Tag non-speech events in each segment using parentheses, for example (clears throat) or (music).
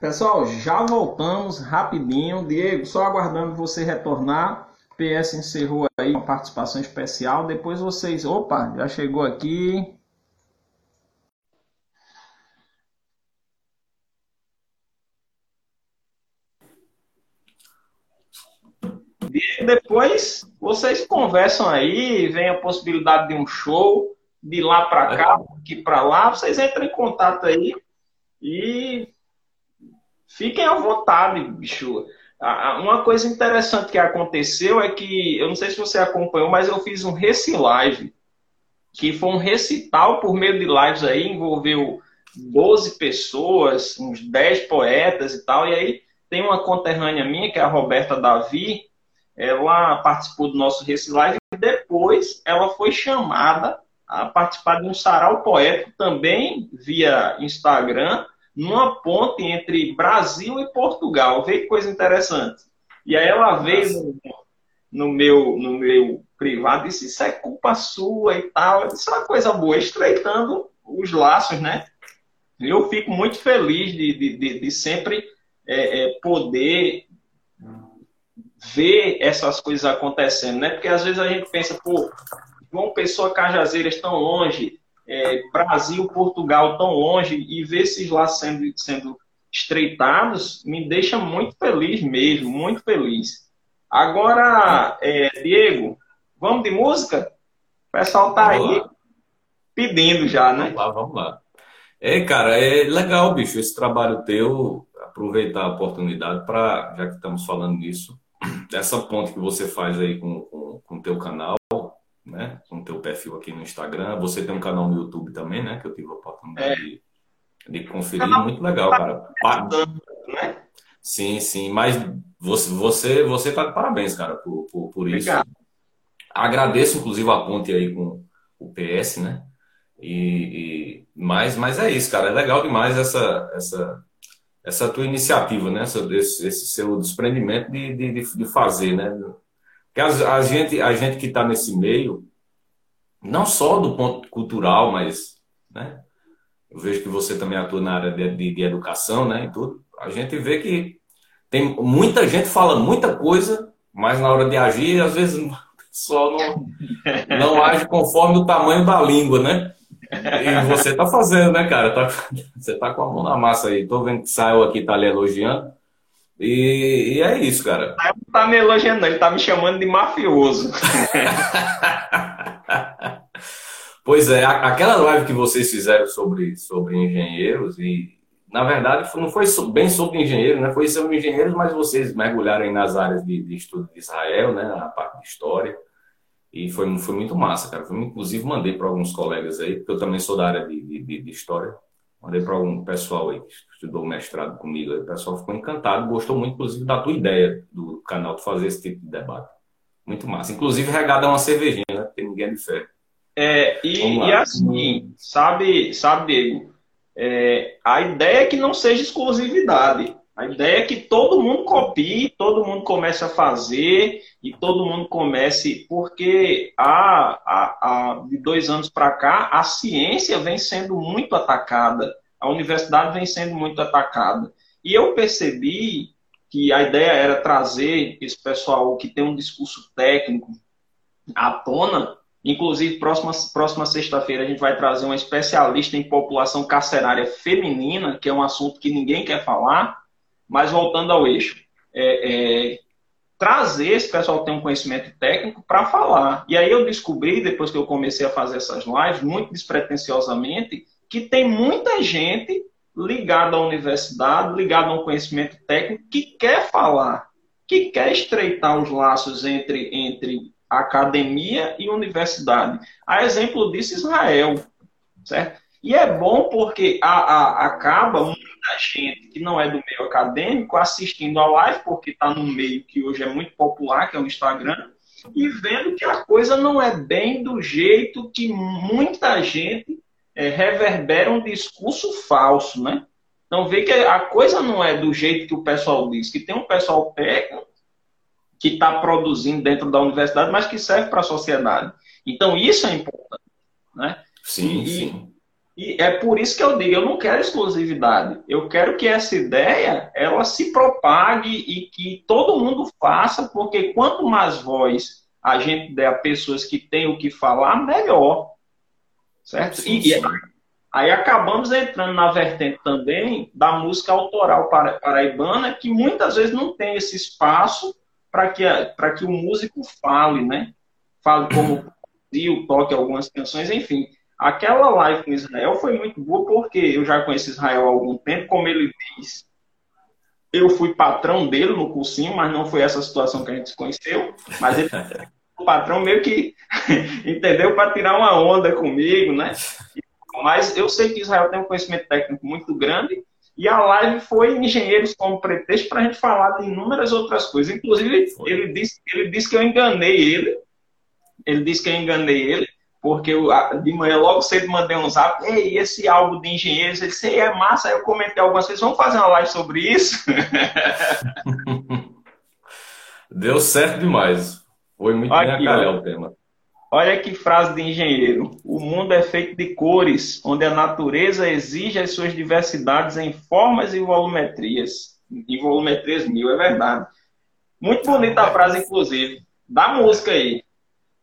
Pessoal, já voltamos rapidinho. Diego, só aguardando você retornar. PS encerrou aí uma participação especial. Depois vocês. Opa, já chegou aqui. E depois vocês conversam aí, vem a possibilidade de um show, de lá para cá, aqui para lá, vocês entram em contato aí e fiquem à vontade, bicho. Uma coisa interessante que aconteceu é que, eu não sei se você acompanhou, mas eu fiz um Reci Live, que foi um recital por meio de lives aí, envolveu 12 pessoas, uns 10 poetas e tal, e aí tem uma conterrânea minha, que é a Roberta Davi, ela participou do nosso Reci Live e depois ela foi chamada a participar de um sarau poético também via Instagram, numa ponte entre Brasil e Portugal. Vê que coisa interessante. E aí ela veio no, meu, no meu privado e disse: Isso é culpa sua e tal. Isso é uma coisa boa, estreitando os laços, né? Eu fico muito feliz de, de, de, de sempre é, é, poder ver essas coisas acontecendo, né? Porque às vezes a gente pensa, pô, João Pessoa, Cajazeiras tão longe, é, Brasil, Portugal tão longe, e ver esses lá sendo, sendo estreitados me deixa muito feliz mesmo, muito feliz. Agora, é, Diego, vamos de música? O pessoal tá vamos aí lá. pedindo já, né? Vamos lá, vamos lá. É, cara, é legal, bicho, esse trabalho teu, aproveitar a oportunidade para, já que estamos falando nisso, (clears throat) essa ponte que você faz aí com o teu canal, né? Teu perfil aqui no Instagram. Você tem um canal no YouTube também, né? Que eu tive a oportunidade é. de, de conferir. Muito legal, cara. né? Sim, sim. Mas você, você, você tá de parabéns, cara, por, por, por isso. Agradeço, inclusive, a ponte aí com o PS, né? E, e, mas, mas é isso, cara. É legal demais essa, essa, essa tua iniciativa, né? Essa, esse, esse seu desprendimento de, de, de fazer, né? Porque a, a gente, a gente que está nesse meio, não só do ponto cultural, mas, né? Eu vejo que você também atua na área de, de, de educação, né? E tudo. A gente vê que tem muita gente fala muita coisa, mas na hora de agir, às vezes (laughs) o pessoal não, não age conforme o tamanho da língua, né? E você tá fazendo, né, cara? Tá, você tá com a mão na massa aí. Tô vendo que saiu aqui, tá lhe elogiando. E, e é isso, cara. Não tá me elogiando, ele tá me chamando de mafioso. (laughs) pois é, aquela live que vocês fizeram sobre, sobre engenheiros, e na verdade não foi bem sobre engenheiros, né? Foi sobre engenheiros, mas vocês mergulharam nas áreas de, de estudo de Israel, né? A parte de história. E foi, foi muito massa, cara. Eu, inclusive, mandei para alguns colegas aí, porque eu também sou da área de, de, de história. Mandei para algum pessoal aí que estudou mestrado comigo. Aí, o pessoal ficou encantado, gostou muito, inclusive, da tua ideia do canal de fazer esse tipo de debate. Muito massa. Inclusive, regada uma cervejinha, né? Porque ninguém é de fé. É, e, e assim, sabe, sabe, Diego, é, a ideia é que não seja exclusividade. A ideia é que todo mundo copie, todo mundo comece a fazer e todo mundo comece, porque há, há, há de dois anos para cá a ciência vem sendo muito atacada, a universidade vem sendo muito atacada. E eu percebi que a ideia era trazer esse pessoal que tem um discurso técnico à tona. Inclusive, próxima, próxima sexta-feira a gente vai trazer uma especialista em população carcerária feminina, que é um assunto que ninguém quer falar mas voltando ao eixo, é, é, trazer esse pessoal que tem um conhecimento técnico para falar. E aí eu descobri, depois que eu comecei a fazer essas lives, muito despretensiosamente, que tem muita gente ligada à universidade, ligada a um conhecimento técnico, que quer falar, que quer estreitar os laços entre, entre academia e universidade. A exemplo disso, Israel. Certo? E é bom porque a, a, acaba muita gente que não é do meio acadêmico assistindo a live, porque está num meio que hoje é muito popular, que é o Instagram, e vendo que a coisa não é bem do jeito que muita gente é, reverbera um discurso falso, né? Então vê que a coisa não é do jeito que o pessoal diz, que tem um pessoal técnico que está produzindo dentro da universidade, mas que serve para a sociedade. Então isso é importante, né? Sim, e, sim. E é por isso que eu digo, eu não quero exclusividade. Eu quero que essa ideia ela se propague e que todo mundo faça, porque quanto mais voz a gente der a pessoas que têm o que falar, melhor. Certo? Sim, sim. E aí acabamos entrando na vertente também da música autoral paraibana, que muitas vezes não tem esse espaço para que, que o músico fale, né? Fale como o toque algumas canções, enfim. Aquela live com Israel foi muito boa porque eu já conheço Israel há algum tempo, como ele diz. Eu fui patrão dele no cursinho, mas não foi essa situação que a gente se conheceu. Mas ele, (laughs) o patrão meio que (laughs) entendeu para tirar uma onda comigo, né? Mas eu sei que Israel tem um conhecimento técnico muito grande e a live foi engenheiros como pretexto para a gente falar de inúmeras outras coisas. Inclusive, ele disse, ele disse que eu enganei ele. Ele disse que eu enganei ele porque eu, de manhã logo cedo mandei um zap, ei, esse álbum de engenheiros, ele disse, é massa, aí eu comentei algumas vezes, vamos fazer uma live sobre isso? (laughs) Deu certo demais. Foi muito Aqui, bem o tema. Olha que frase de engenheiro. O mundo é feito de cores, onde a natureza exige as suas diversidades em formas e volumetrias. Em volumetrias mil, é verdade. Muito bonita a frase, inclusive. Da música aí.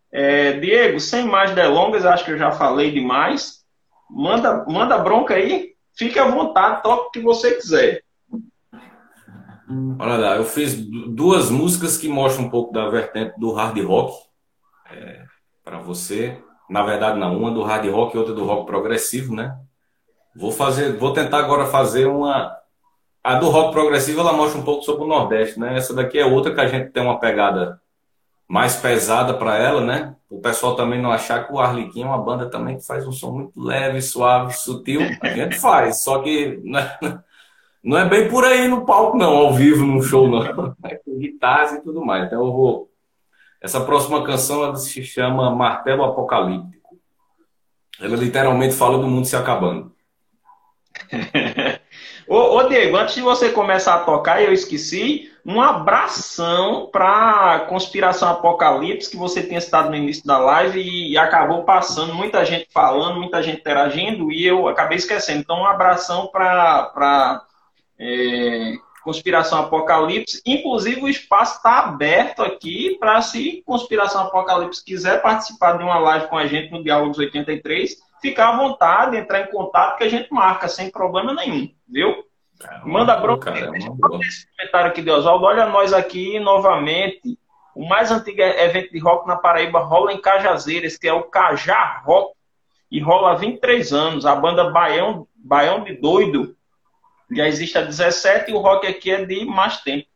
É, Diego, sem mais delongas, acho que eu já falei demais. Manda, manda bronca aí, fique à vontade, toque o que você quiser. Olha lá, eu fiz duas músicas que mostram um pouco da vertente do hard rock é, para você. Na verdade, não, uma do hard rock e outra do rock progressivo, né? Vou fazer, vou tentar agora fazer uma. A do rock progressivo ela mostra um pouco sobre o Nordeste, né? Essa daqui é outra que a gente tem uma pegada mais pesada para ela, né? O pessoal também não achar que o Arlequim é uma banda também que faz um som muito leve, suave, sutil. A gente faz, só que (laughs) não é bem por aí no palco, não, ao vivo, no show, não. É com guitarras e tudo mais. Então eu vou. Essa próxima canção ela se chama Martelo Apocalíptico. Ela literalmente fala do mundo se acabando. (laughs) ô, ô, Diego, antes de você começar a tocar, eu esqueci um abração para Conspiração Apocalipse, que você tinha citado no início da live e acabou passando, muita gente falando, muita gente interagindo, e eu acabei esquecendo. Então, um abração para é, Conspiração Apocalipse. Inclusive, o espaço está aberto aqui para, se Conspiração Apocalipse quiser participar de uma live com a gente no Diálogos 83, ficar à vontade, entrar em contato que a gente marca sem problema nenhum, viu? Manda bronca. Cara, esse comentário aqui de Oswaldo. Olha nós aqui novamente. O mais antigo evento de rock na Paraíba rola em Cajazeiras, que é o Cajá Rock. E rola há 23 anos. A banda Baião, Baião de Doido já existe há 17 e o rock aqui é de mais tempo.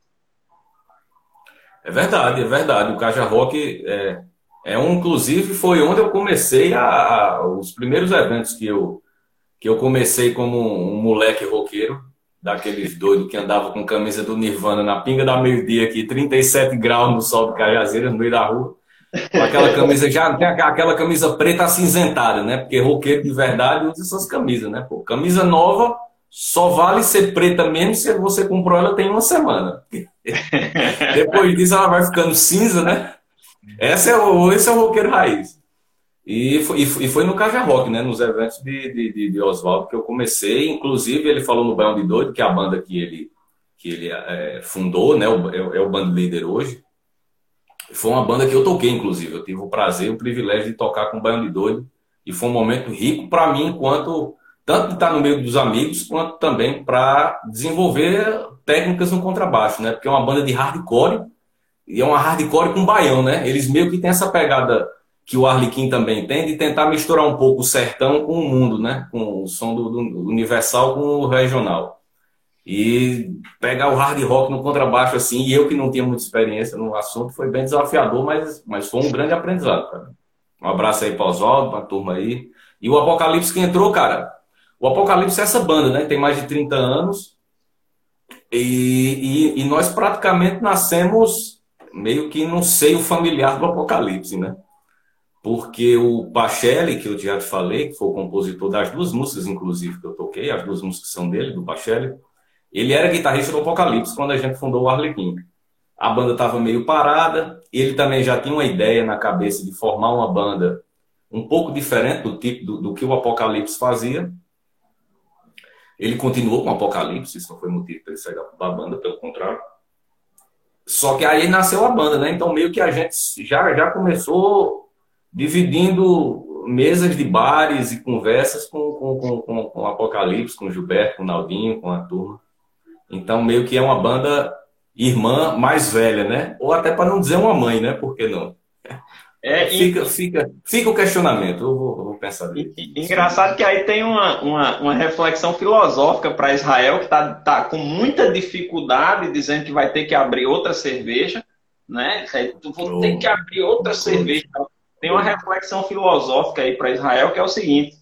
É verdade, é verdade. O Caja Rock é, é um, inclusive, foi onde eu comecei a, a, os primeiros eventos que eu, que eu comecei como um moleque roqueiro daqueles doidos que andava com camisa do Nirvana na pinga da meio-dia aqui, 37 graus no sol de Cajazeiras, no meio da rua. Com aquela camisa, já tem aquela camisa preta acinzentada, né? Porque roqueiro de verdade usa essas camisas, né? Pô, camisa nova só vale ser preta mesmo se você comprou ela tem uma semana. (laughs) Depois disso ela vai ficando cinza, né? Esse é o, esse é o roqueiro raiz. E foi, e foi no Caja Rock, né? Nos eventos de, de, de Oswaldo que eu comecei. Inclusive, ele falou no Baião de Doido, que é a banda que ele, que ele é, fundou, né? O, é, é, o band líder hoje. Foi uma banda que eu toquei, inclusive. Eu tive o prazer e o privilégio de tocar com o Baião de Doido. E foi um momento rico para mim, enquanto tanto de estar no meio dos amigos, quanto também para desenvolver técnicas no contrabaixo, né? Porque é uma banda de hardcore e é uma hardcore com baião, né? Eles meio que têm essa pegada que o Arlequim também tem, de tentar misturar um pouco o sertão com o mundo, né? Com o som do, do universal com o regional. E pegar o hard rock no contrabaixo assim, e eu que não tinha muita experiência no assunto, foi bem desafiador, mas, mas foi um grande aprendizado, cara. Um abraço aí para Oswaldo, para a turma aí. E o Apocalipse que entrou, cara. O Apocalipse é essa banda, né? Tem mais de 30 anos. E, e, e nós praticamente nascemos meio que no seio familiar do Apocalipse, né? porque o Pacelli, que eu já te falei, que foi o compositor das duas músicas, inclusive, que eu toquei, as duas músicas são dele, do Pacelli, ele era guitarrista do Apocalipse quando a gente fundou o Arlequim. A banda estava meio parada, ele também já tinha uma ideia na cabeça de formar uma banda um pouco diferente do tipo do, do que o Apocalipse fazia. Ele continuou com o Apocalipse, isso não foi motivo para ele sair da banda, pelo contrário. Só que aí nasceu a banda, né? Então meio que a gente já, já começou dividindo mesas de bares e conversas com, com, com, com, o Apocalipse, com o Gilberto, com o Naldinho, com a turma. Então meio que é uma banda irmã mais velha, né? Ou até para não dizer uma mãe, né? Por que não? É, fica, fica, fica o questionamento, eu vou, eu vou pensar nisso. Engraçado que aí tem uma, uma, uma reflexão filosófica para Israel, que está tá com muita dificuldade, dizendo que vai ter que abrir outra cerveja, né? Vou ter que abrir outra cerveja. Tem uma reflexão filosófica aí para Israel, que é o seguinte: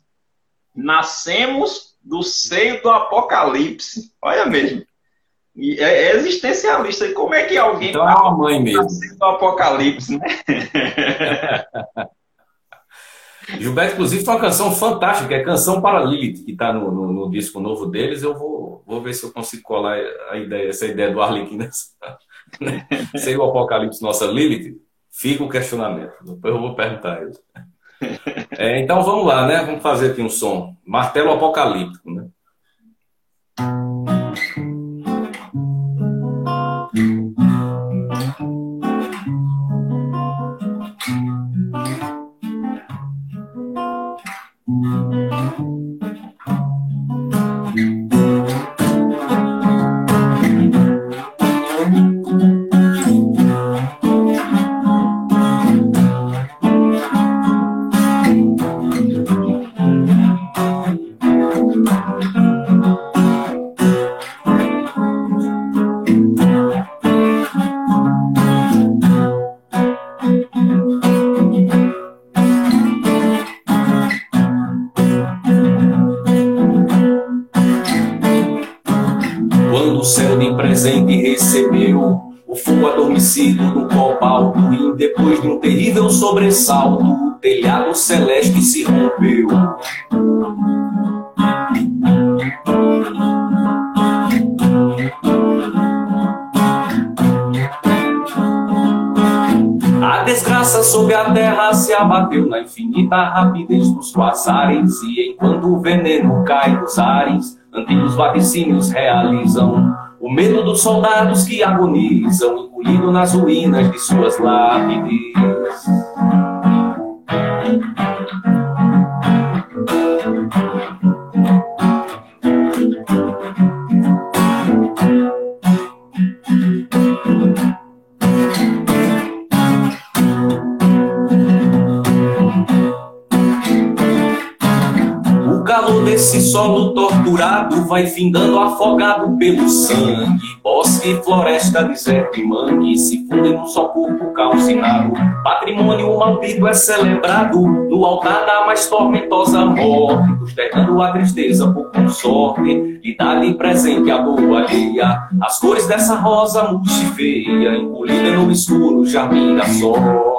nascemos do seio do apocalipse, olha mesmo. E é, é existencialista. E como é que alguém. Então é uma mãe mesmo. Do apocalipse, né? (laughs) Gilberto, inclusive, tem uma canção fantástica, que é Canção para Lilith, que está no, no, no, disco novo deles. Eu vou, vou ver se eu consigo colar a ideia, essa ideia do Arlequim nessa. (laughs) Sei o Apocalipse nossa Lilith? Fica o questionamento. Depois eu vou perguntar a ele. É, então vamos lá, né? Vamos fazer aqui um som. Martelo apocalíptico, né? Sobressalto, telhado celeste se rompeu. A desgraça sobre a terra se abateu na infinita rapidez dos quasares, e enquanto o veneno cai dos ares, antigos vaticínios realizam o medo dos soldados que agonizam, engolido nas ruínas de suas lápides. Esse solo torturado vai findando afogado pelo sangue. Bosque, floresta, deserto e mangue se fundem num só corpo calcinado. Patrimônio maldito é celebrado no altar da mais tormentosa morte, postergando a tristeza por consorte e dá-lhe presente a boa alheia. As cores dessa rosa murcha e feia, engolida no escuro jardim da sorte.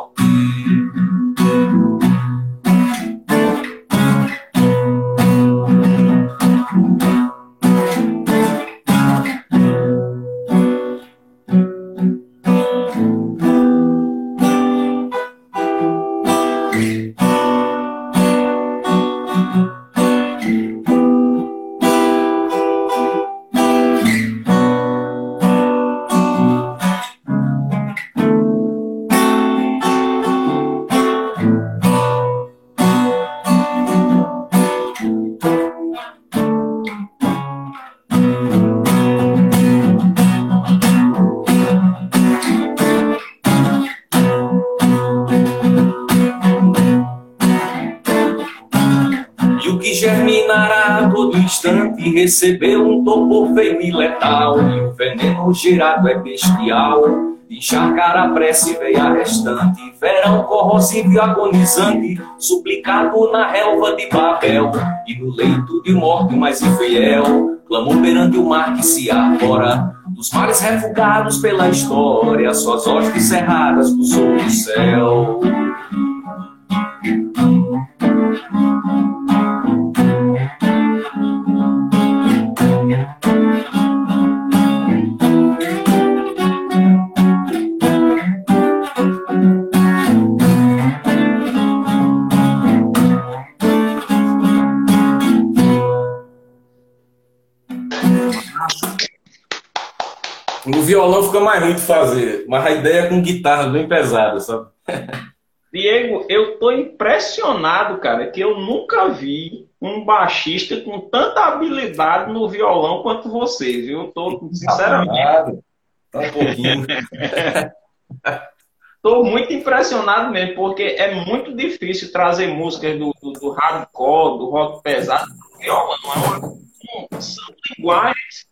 Recebeu um topo feio e letal, e o veneno girado é bestial. Encharcar a prece veia restante, verão corrosivo e agonizante, suplicado na relva de Babel, e no leito de morte mais infiel, clamou perante o mar que se agora, dos mares refugados pela história, suas hostes cerradas sol do céu. Violão fica mais ruim de fazer, mas a ideia é com guitarra bem pesada, sabe? Diego, eu tô impressionado, cara, que eu nunca vi um baixista com tanta habilidade no violão quanto você, viu? Eu tô, sinceramente. Tá um pouquinho. Tô muito impressionado mesmo, porque é muito difícil trazer músicas do, do, do hardcore, do rock pesado, do violão. É uma, são linguagens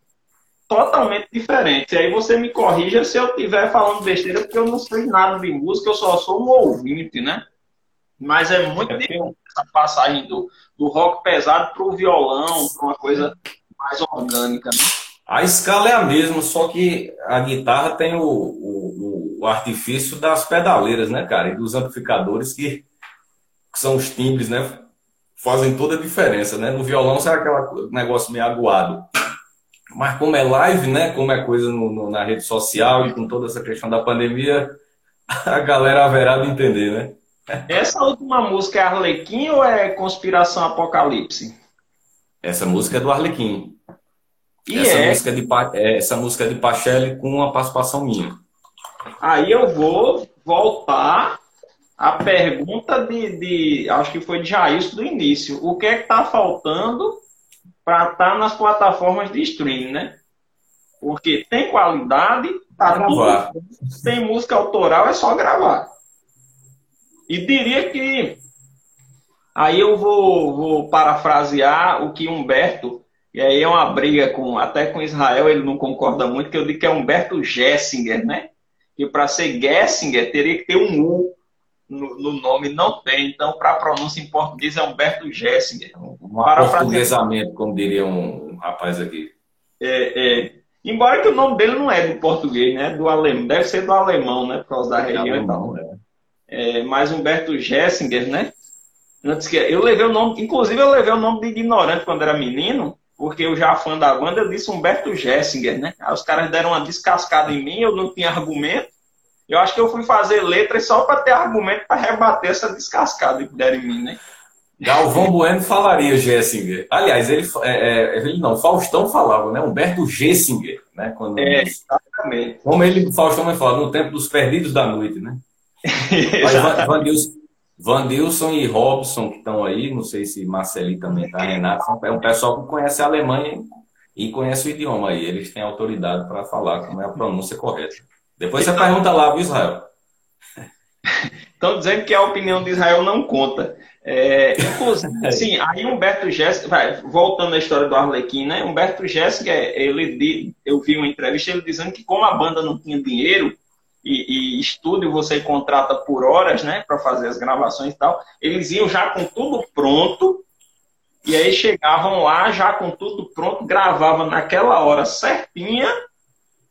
totalmente diferentes. E aí você me corrija se eu estiver falando besteira, porque eu não sei nada de música, eu só sou um ouvinte, né? Mas é muito é difícil essa passagem do, do rock pesado para o violão, para uma coisa mais orgânica, né? A escala é a mesma, só que a guitarra tem o, o, o artifício das pedaleiras, né, cara? E dos amplificadores que, que, são os timbres, né? Fazem toda a diferença, né? No violão sai aquele negócio meio aguado. Mas como é live, né? Como é coisa no, no, na rede social e com toda essa questão da pandemia, (laughs) a galera haverá de entender, né? Essa última música é Arlequim ou é Conspiração Apocalipse? Essa música é do Arlequim. E essa, é... música de, é, essa música é de Pachelli com uma participação minha. Aí eu vou voltar à pergunta de, de acho que foi de Jair do início. O que é que está faltando para estar tá nas plataformas de streaming, né? Porque tem qualidade, tá. Tudo, tem música autoral, é só gravar. E diria que aí eu vou, vou parafrasear o que Humberto e aí é uma briga com até com Israel, ele não concorda muito, que eu digo que é Humberto Gessinger, né? E para ser Gessinger teria que ter um U no, no nome, não tem. Então, para a pronúncia em português é Humberto Gessinger. Um portuguesamento, como diria um, um rapaz aqui. É, é. Embora que o nome dele não é do português, né? Do alemão. Deve ser do alemão, né? Por causa da é região alemão, e tal. É. É, mas Humberto Gessinger, né? Antes que eu levei o nome, inclusive eu levei o nome de ignorante quando era menino, porque eu já fã da banda, eu disse Humberto Gessinger, né? Aí os caras deram uma descascada em mim, eu não tinha argumento. Eu acho que eu fui fazer letras só para ter argumento para rebater essa descascada que deram em mim, né? Galvão Bueno falaria Gessinger. Aliás, ele, é, é, ele não, Faustão falava, né? Humberto Gessinger, né? Quando, é, exatamente. Como ele, Faustão fala, no tempo dos perdidos da noite, né? (laughs) Mas Vandilson e Robson, que estão aí, não sei se Marceli também está, Renato, é um pessoal que conhece a Alemanha e conhece o idioma aí. Eles têm autoridade para falar como é a pronúncia correta. Depois você pergunta lá, viu, Israel? (laughs) Estão dizendo que a opinião de Israel não conta. É, inclusive, é. sim, aí Humberto Jéssica, voltando à história do Arlequim, né? Humberto Jéssica, ele, eu vi uma entrevista ele dizendo que como a banda não tinha dinheiro, e, e estúdio você contrata por horas, né, para fazer as gravações e tal. Eles iam já com tudo pronto e aí chegavam lá já com tudo pronto, gravavam naquela hora certinha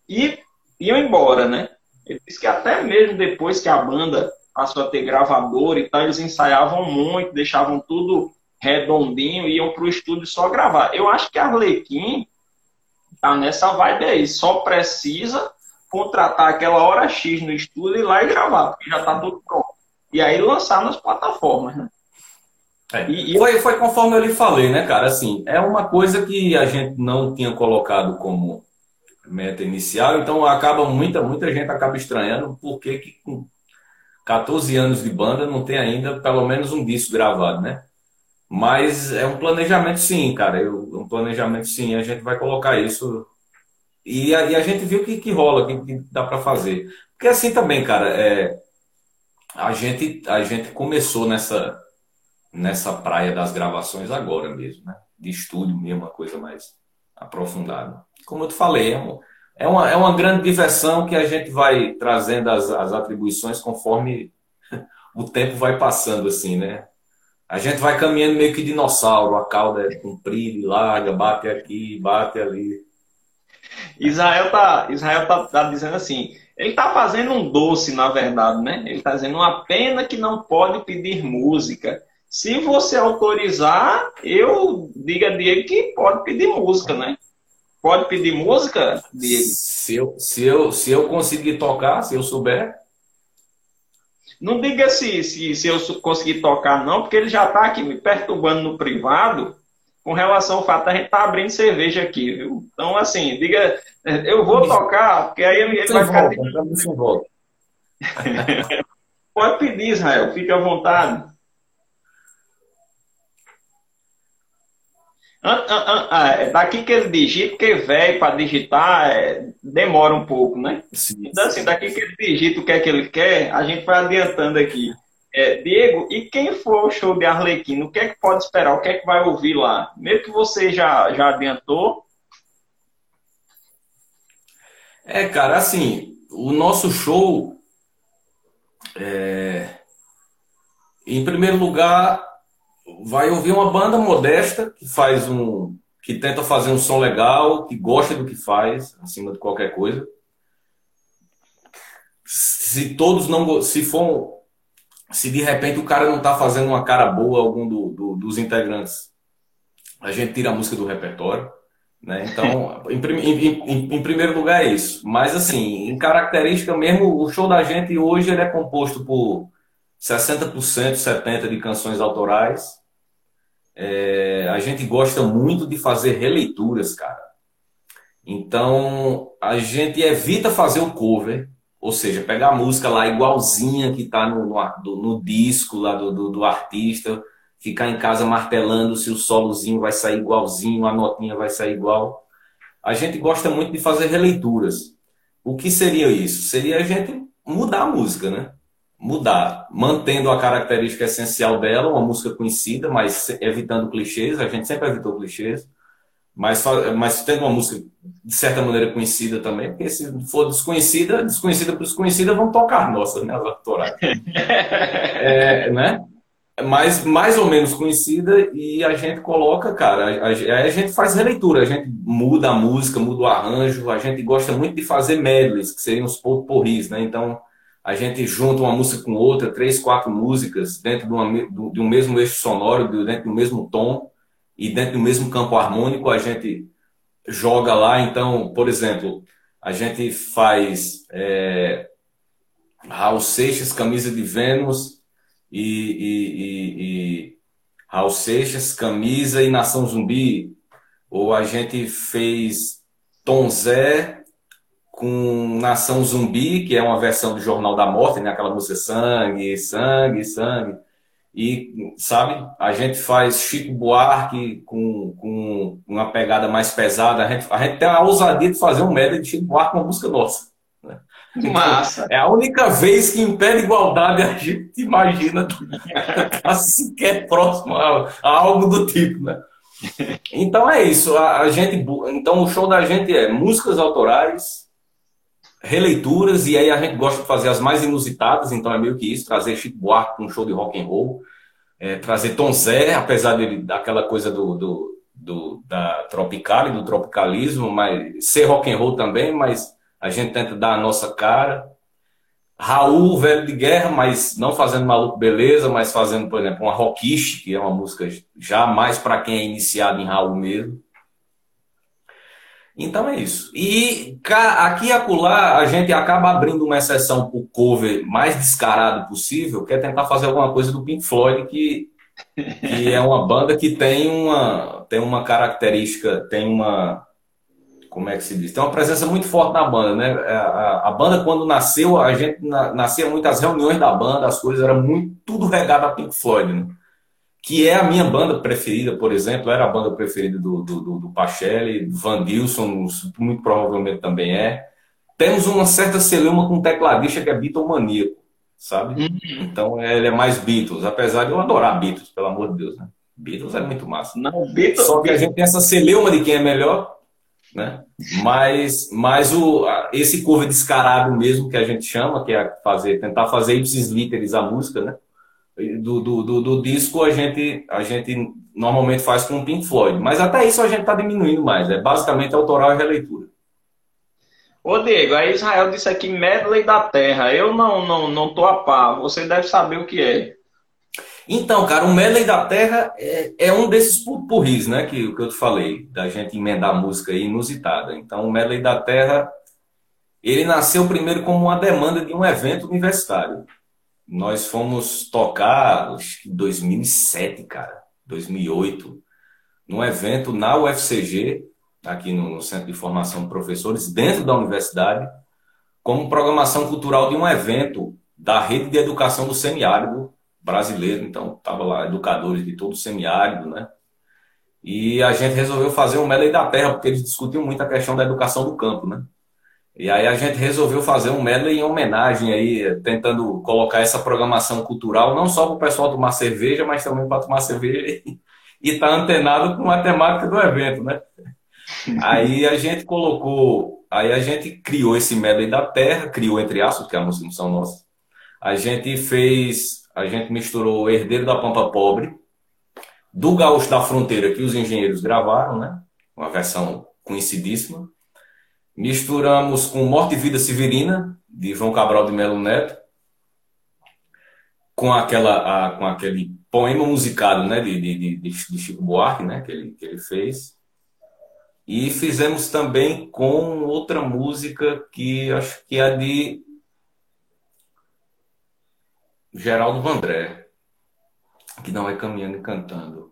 e iam embora, né? Ele disse que até mesmo depois que a banda passou a ter gravador e tal, eles ensaiavam muito, deixavam tudo redondinho e iam para o estúdio só gravar. Eu acho que a Arlequim tá nessa vibe aí, só precisa contratar aquela hora X no estúdio e ir lá e gravar, porque já está tudo pronto. E aí lançar nas plataformas, né? É. E, e... Foi, foi conforme eu lhe falei, né, cara? Assim, é uma coisa que a gente não tinha colocado como meta inicial, então acaba muita, muita gente acaba estranhando porque que com 14 anos de banda não tem ainda pelo menos um disco gravado, né? Mas é um planejamento sim, cara. Eu, um planejamento sim, a gente vai colocar isso e a, e a gente viu que, que rola, que, que dá para fazer. Porque assim também, cara, é, a, gente, a gente começou nessa, nessa praia das gravações agora mesmo, né? De estúdio mesmo, uma coisa mais aprofundada. Como eu te falei, é, é, uma, é uma grande diversão que a gente vai trazendo as, as atribuições conforme (laughs) o tempo vai passando, assim, né? A gente vai caminhando meio que dinossauro, a cauda é comprida e larga, bate aqui, bate ali. Israel tá, Israel tá, tá, dizendo assim, ele tá fazendo um doce, na verdade, né? Ele tá dizendo uma pena que não pode pedir música. Se você autorizar, eu diga a Diego que pode pedir música, né? Pode pedir música, Diego? Se eu, se eu, se eu conseguir tocar, se eu souber. Não diga se, se, se eu conseguir tocar, não, porque ele já está aqui me perturbando no privado com relação ao fato de a gente estar tá abrindo cerveja aqui, viu? Então, assim, diga, eu vou tocar, porque aí ele vai ficar. Volta, (laughs) Pode pedir, Israel, fique à vontade. Ah, é daqui que ele digita, porque velho para digitar é, demora um pouco, né? Sim, então, assim, daqui que ele digita o que é que ele quer, a gente vai adiantando aqui. É, Diego, e quem for o show de Arlequino, o que é que pode esperar? O que é que vai ouvir lá? Mesmo que você já, já adiantou. É, cara, assim, o nosso show. É... Em primeiro lugar, vai ouvir uma banda modesta que faz um. que tenta fazer um som legal, que gosta do que faz, acima de qualquer coisa. Se todos não. Se for se de repente o cara não está fazendo uma cara boa, algum do, do, dos integrantes, a gente tira a música do repertório. Né? Então, (laughs) em, em, em, primeiro lugar é isso. Mas, assim, em característica mesmo, o show da gente hoje ele é composto por 60%, 70% de canções autorais. É, a gente gosta muito de fazer releituras, cara. Então, a gente evita fazer o cover, ou seja, pegar a música lá igualzinha que está no, no, no, disco lá do, do, do, artista, ficar em casa martelando se o solozinho vai sair igualzinho, a notinha vai sair igual. A gente gosta muito de fazer releituras. O que seria isso? Seria a gente mudar a música, né? Mudar, mantendo a característica essencial dela, uma música conhecida, mas evitando clichês, a gente sempre evitou clichês mas, mas tendo uma música de certa maneira conhecida também, porque se for desconhecida, desconhecida por desconhecida, vão tocar nossas, né, as autorais. (laughs) é, né? Mas mais ou menos conhecida e a gente coloca, cara, a, a, a, gente faz releitura, a gente muda a música, muda o arranjo, a gente gosta muito de fazer medleys, que seriam os porris, né? Então, a gente junta uma música com outra, três, quatro músicas dentro de, uma, de um mesmo eixo sonoro, dentro do mesmo tom, e dentro do mesmo campo harmônico a gente joga lá. Então, por exemplo, a gente faz é, Raul Seixas, Camisa de Vênus e, e, e, e Raul Seixas, Camisa e Nação Zumbi. Ou a gente fez Tom Zé com Nação Zumbi, que é uma versão do Jornal da Morte, né? aquela música Sangue, Sangue, Sangue. E, sabe, a gente faz Chico Buarque com, com uma pegada mais pesada. A gente, a gente tem a ousadia de fazer um medley de Chico Buarque com uma música nossa. Né? Massa. É a única vez que impede igualdade a gente imagina tá sequer próximo a, a, algo do tipo, né? Então é isso. A, a, gente, então o show da gente é músicas autorais, releituras, e aí a gente gosta de fazer as mais inusitadas, então é meio que isso, trazer Chico Buarque com um show de rock and roll, é, trazer Tom Zé, apesar dele daquela coisa do, do, do, da tropical e do tropicalismo, mas ser rock and roll também, mas a gente tenta dar a nossa cara. Raul, velho de guerra, mas não fazendo maluco beleza, mas fazendo, por exemplo, uma rockish, que é uma música já mais para quem é iniciado em Raul mesmo. Então é isso. E aqui e acolá a gente acaba abrindo uma exceção para o cover mais descarado possível, que é tentar fazer alguma coisa do Pink Floyd, que, que é uma banda que tem uma, tem uma característica, tem uma. Como é que se diz? Tem uma presença muito forte na banda, né? A, a, a banda, quando nasceu, a gente na, nascia muitas reuniões da banda, as coisas eram muito tudo regado a Pink Floyd, né? Que é a minha banda preferida, por exemplo, era a banda preferida do, do, do, do Pachelli, Van Dilson, muito provavelmente também é. Temos uma certa celeuma com um tecladista que é Beatlemaníaco, sabe? Uhum. Então ele é mais Beatles, apesar de eu adorar Beatles, pelo amor de Deus, né? Beatles é muito massa. Não, Beatles, Só que a gente tem essa celeuma de quem é melhor, né? Mas, mas o, esse cover descarado mesmo que a gente chama, que é fazer, tentar fazer ipsis literis a música, né? Do, do, do, do, disco a gente, a gente normalmente faz com o Pink Floyd. Mas até isso a gente está diminuindo mais. É basicamente autoral e releitura. Ô Diego, aí Israel disse aqui Medley da Terra. Eu não, não, não tô a par. Você deve saber o que é. Então, cara, o Medley da Terra é, é um desses purris, né? Que, que eu te falei, da gente emendar música inusitada. Então, o Medley da Terra, ele nasceu primeiro como uma demanda de um evento universitário. Nós fomos tocar, que 2007, cara, 2008, num evento na UFCG, aqui no Centro de Formação de Professores, dentro da universidade, como programação cultural de um evento da rede de educação do semiárido brasileiro. Então, estava lá educadores de todo o semiárido, né? E a gente resolveu fazer um medley da terra, porque eles discutiam muito a questão da educação do campo, né? E aí a gente resolveu fazer um medley em homenagem aí, tentando colocar essa programação cultural, não só para o pessoal tomar cerveja, mas também para tomar cerveja (laughs) e estar tá antenado com a temática do evento, né? Aí a gente colocou, aí a gente criou esse medley da terra, criou entre aspas, que é a música não são nossas. A gente fez, a gente misturou Herdeiro da Pampa Pobre, do Gaúcho da Fronteira, que os engenheiros gravaram, né? Uma versão conhecidíssima Misturamos com Morte e Vida Severina, de João Cabral de Melo Neto, com, aquela, a, com aquele poema musicado né, de, de, de, Chico Buarque, né, que, ele, que ele fez. E fizemos também com outra música que acho que é de Geraldo Vandré, que não é caminhando e cantando.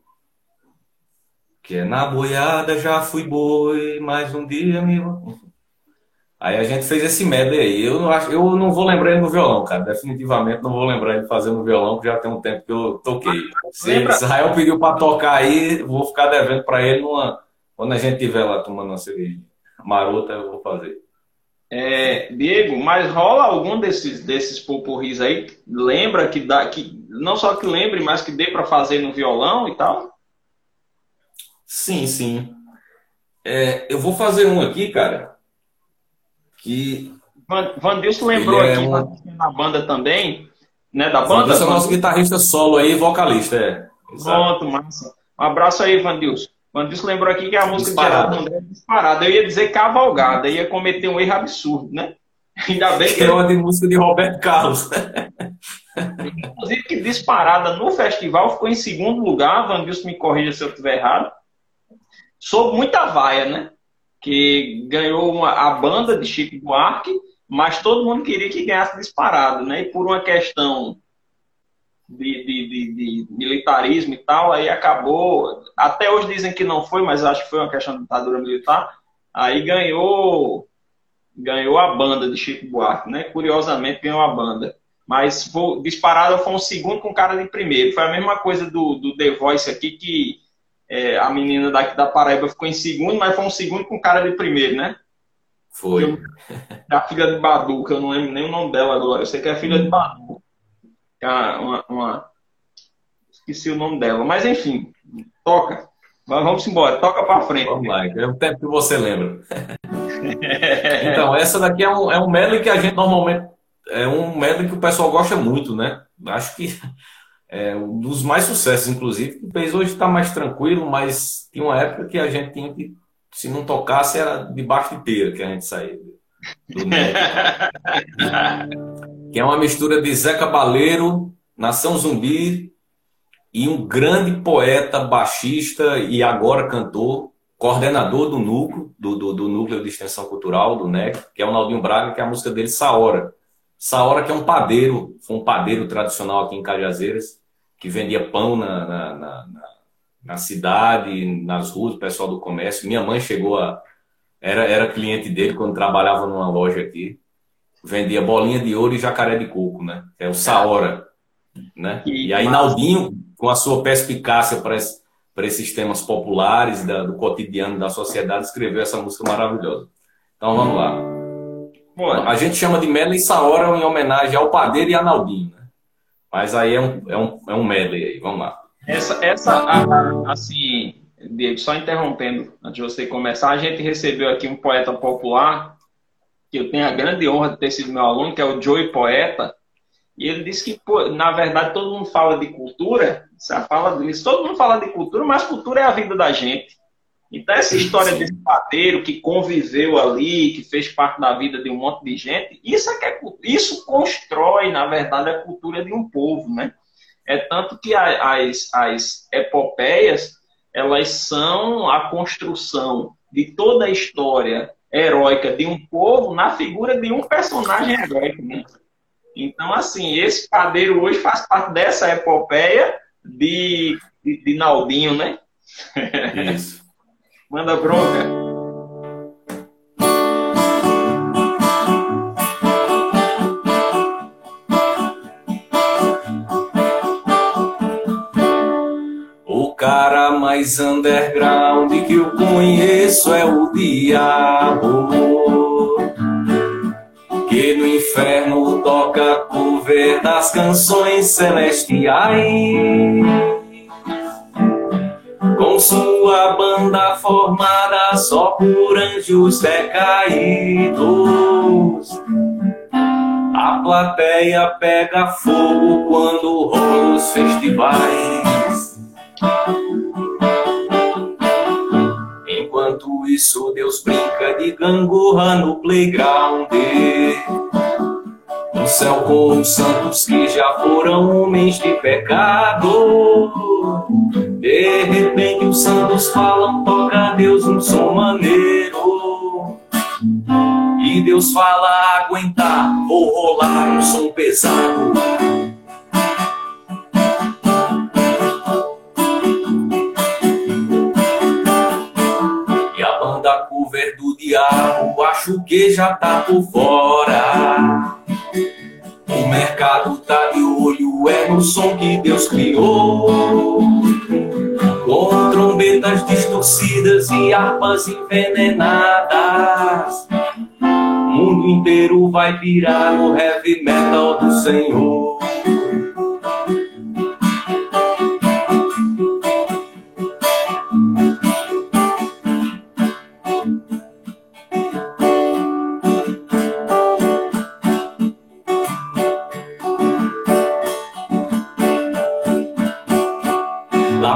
Que é Na boiada já fui boi, mais um dia me. Aí a gente fez esse medley aí. Eu não, acho, eu não vou lembrar ele no violão, cara. Definitivamente não vou lembrar ele fazendo no violão, porque já tem um tempo que eu toquei. Se? Israel pediu para tocar aí, vou ficar devendo para ele numa, quando a gente estiver lá tomando uma cerveja marota, eu vou fazer. É, Diego, mas rola algum desses, desses popurris aí? Lembra que dá, que não só que lembre, mas que dê para fazer no violão e tal? Sim, sim. É, eu vou fazer um aqui, cara Van, Vandilson lembrou é aqui uma... na banda também, né? Da banda. Vandilson é nosso guitarrista solo aí, vocalista, é. Pronto, massa. Um abraço aí, Vandilson. Vandilson lembrou aqui que a música disparada. de Geraldo é disparada. Eu ia dizer cavalgada, ia cometer um erro absurdo, né? (laughs) Ainda bem que. É uma de música de Roberto Carlos. (laughs) Inclusive, que disparada no festival ficou em segundo lugar. Vandilson me corrija se eu estiver errado. Sob muita vaia, né? Que ganhou uma, a banda de Chico Buarque, mas todo mundo queria que ganhasse disparado, né? E por uma questão de, de, de, de, militarismo e tal, aí acabou. Até hoje dizem que não foi, mas acho que foi uma questão de ditadura militar. Aí ganhou ganhou a banda de Chico Buarque, né? Curiosamente ganhou a banda. Mas foi, disparado foi um segundo com cara de primeiro. Foi a mesma coisa do, do The Voice aqui, que é, a menina daqui da Paraíba ficou em segundo, mas foi um segundo com cara de primeiro, né? Foi. Eu, a filha de Badu, que eu não lembro nem o nome dela agora. Eu sei que é filha de Badu. É uma, uma, Esqueci o nome dela. Mas enfim, toca. Mas vamos embora, toca para frente. Vamos lá, é o tempo que você lembra. (laughs) então, essa daqui é um, é um medley que a gente normalmente. É um medley que o pessoal gosta muito, né? Acho que é um dos mais sucessos, inclusive. O país hoje está mais tranquilo, mas tinha uma época que a gente tinha que, se não tocasse, era debaixo de teira que a gente saía do (laughs) que é uma mistura de Zé Cabaleiro, Nação Zumbi e um grande poeta, baixista e agora cantor, coordenador do núcleo, do, do, do, núcleo de extensão cultural, do NEC, que é o Naldinho Braga, que é a música dele, Saora. Saora, que é um padeiro, foi um padeiro tradicional aqui em Cajazeiras, que vendia pão na, na, na, na cidade, nas ruas, o pessoal do comércio. Minha mãe chegou a. Era, era cliente dele quando trabalhava numa loja aqui. Vendia bolinha de ouro e jacaré de coco, né? É o Saora. Né? E aí, Naldinho, com a sua perspicácia para esses temas populares da, do cotidiano da sociedade, escreveu essa música maravilhosa. Então vamos lá. Bom, a gente chama de medley Saora em homenagem ao padeiro e a Naldinho, né? Mas aí é um, é um, é um medley aí, vamos lá. Essa, essa assim, Diego, só interrompendo, antes de você começar, a gente recebeu aqui um poeta popular, que eu tenho a grande honra de ter sido meu aluno, que é o Joey Poeta, e ele disse que, pô, na verdade, todo mundo fala de cultura, você fala todo mundo fala de cultura, mas cultura é a vida da gente. Então, essa história desse padeiro que conviveu ali, que fez parte da vida de um monte de gente, isso, é que é, isso constrói, na verdade, a cultura de um povo, né? É tanto que as, as epopeias, elas são a construção de toda a história heróica de um povo na figura de um personagem heróico, né? Então, assim, esse padeiro hoje faz parte dessa epopeia de, de, de Naldinho, né? Isso. Manda bronca. mais underground que eu conheço é o diabo. Que no inferno toca cover das canções celestiais. Com sua banda formada só por anjos decaídos. A plateia pega fogo quando rolam os festivais. Enquanto isso, Deus brinca de gangorra no playground. No céu com os santos que já foram homens de pecado. De repente os santos falam, toca a Deus um som maneiro. E Deus fala, aguentar, vou rolar um som pesado. diabo, acho que já tá por fora. O mercado tá de olho, é no som que Deus criou. Com trombetas distorcidas e harpas envenenadas. O mundo inteiro vai virar o heavy metal do Senhor.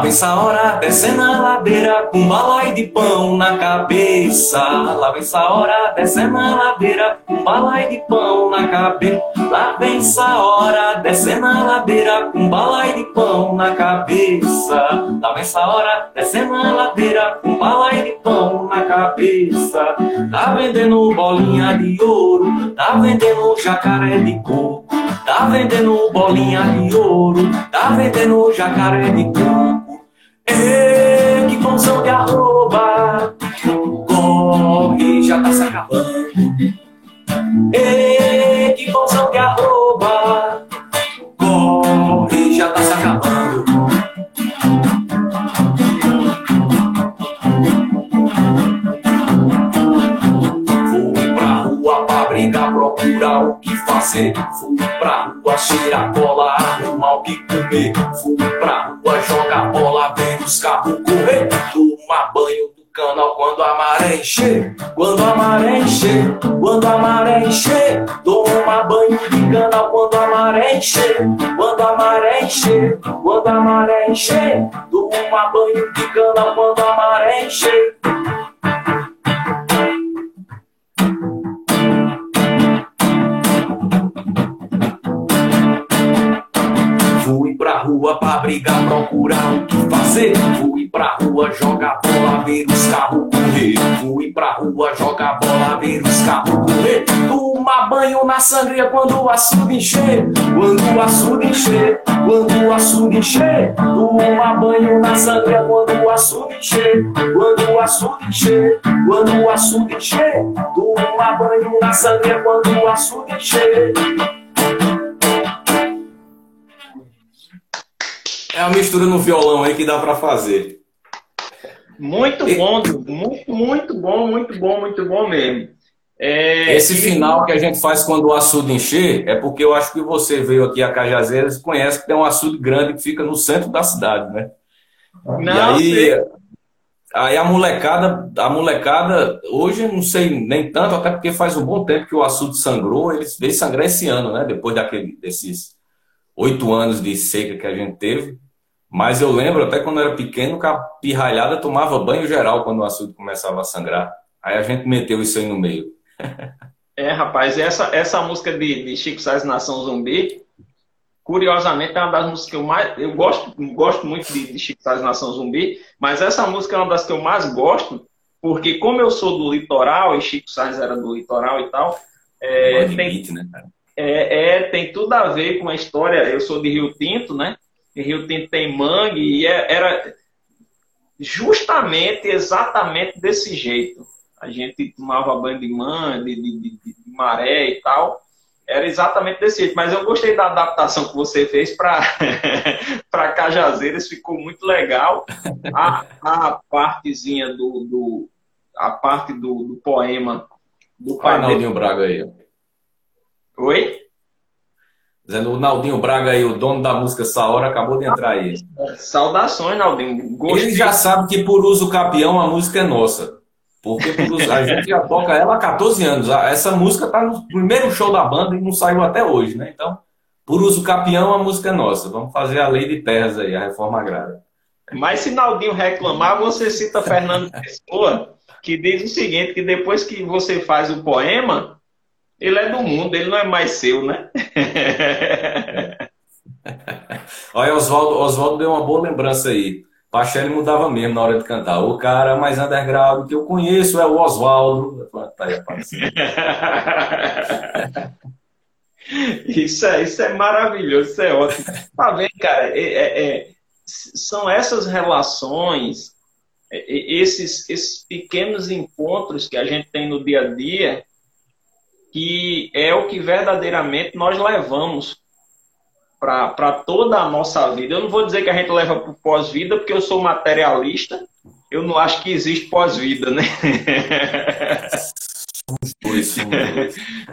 Essa hora descendo a ladeira com balai de pão na cabeça. Lá vem essa hora descendo a ladeira com balai de pão na cabeça. Lá vem essa hora descendo a ladeira com balai de pão na cabeça. Lá vem essa hora descendo a ladeira com balai de pão na cabeça. Tá vendendo bolinha de ouro, tá vendendo jacaré de coco. Tá vendendo bolinha de ouro, tá vendendo jacaré de coco. Ei, que função de arroba, corre, já tá se acabando. Ei, que função de arroba, corre, já tá se acabando. Procurar o que fazer. Fui pra rua cheirar cola, arrumar o que comer. Fui pra rua jogar bola, ver os carros correr. Tomar banho do canal quando a maré encher. Quando a maré encher, quando a maré encher. Toma banho de canal quando a maré encher. Quando a maré encher, quando a maré encher. Toma banho de canal quando a maré encher. Fui pra rua pra brigar, procurar o que fazer. Fui pra rua jogar bola, ver os carros correr. Fui pra rua jogar bola, ver os carros correr. Tomar banho na sangria quando o açude encher. Quando o açude encher, quando o açude encher. Tomar banho na sangria quando o açude encher. Quando o açude encher, quando o açude encher. Tomar banho na sangria quando o açude encher. É uma mistura no violão aí que dá para fazer. Muito bom, muito, muito bom, muito bom, muito bom mesmo. É... Esse final que a gente faz quando o açude encher é porque eu acho que você veio aqui a Cajazeiras e conhece que tem um açude grande que fica no centro da cidade, né? Não, e aí, aí a molecada, a molecada, hoje não sei nem tanto, até porque faz um bom tempo que o açude sangrou, eles veio sangrar esse ano, né? Depois daquele, desses oito anos de seca que a gente teve. Mas eu lembro, até quando eu era pequeno, que a pirralhada tomava banho geral quando o açude começava a sangrar. Aí a gente meteu isso aí no meio. é, rapaz, essa, essa música de, de Chico Sainz Nação Zumbi, curiosamente, é uma das músicas que eu mais. Eu gosto, gosto muito de, de Chico Sainz Nação Zumbi, mas essa música é uma das que eu mais gosto, porque como eu sou do litoral, e Chico Sainz era do litoral e tal, é, tem, né, é, é, tem tudo a ver com a história. Eu sou de Rio Tinto, né? Rio Tinto tem mangue, e é, era. justamente, exatamente desse jeito. A gente tomava banho de man, de, de, de, de maré e tal. Era exatamente desse jeito. Mas eu gostei da adaptação que você fez para (laughs) Cajazeiras, ficou muito legal. A, a partezinha do, do a parte do, do poema do pai Naldinho Braga aí. Oi? Dizendo, o Naldinho Braga aí, o dono da música essa hora, acabou de entrar aí. Saudações, Naldinho. Gostei. Ele já sabe que por uso capião a música é nossa. Porque a gente já toca ela há 14 anos. Essa música está no primeiro show da banda e não saiu até hoje, né? Então, por uso capião, a música é nossa. Vamos fazer a lei de terras aí, a reforma agrária. Mas se Naldinho reclamar, você cita Fernando Pessoa, que diz o seguinte, que depois que você faz o poema, ele é do mundo, ele não é mais seu, né? (laughs) Olha, Oswaldo, Oswaldo deu uma boa lembrança aí. Pachelli mudava mesmo na hora de cantar. O cara mais underground que eu conheço é o Oswaldo. Tá aí (laughs) isso, é, isso é maravilhoso, isso é ótimo. Tá vendo, cara? É, é, é são essas relações, esses, esses pequenos encontros que a gente tem no dia a dia, que é o que verdadeiramente nós levamos para toda a nossa vida. Eu não vou dizer que a gente leva para pós-vida, porque eu sou materialista. Eu não acho que existe pós-vida, né? (laughs)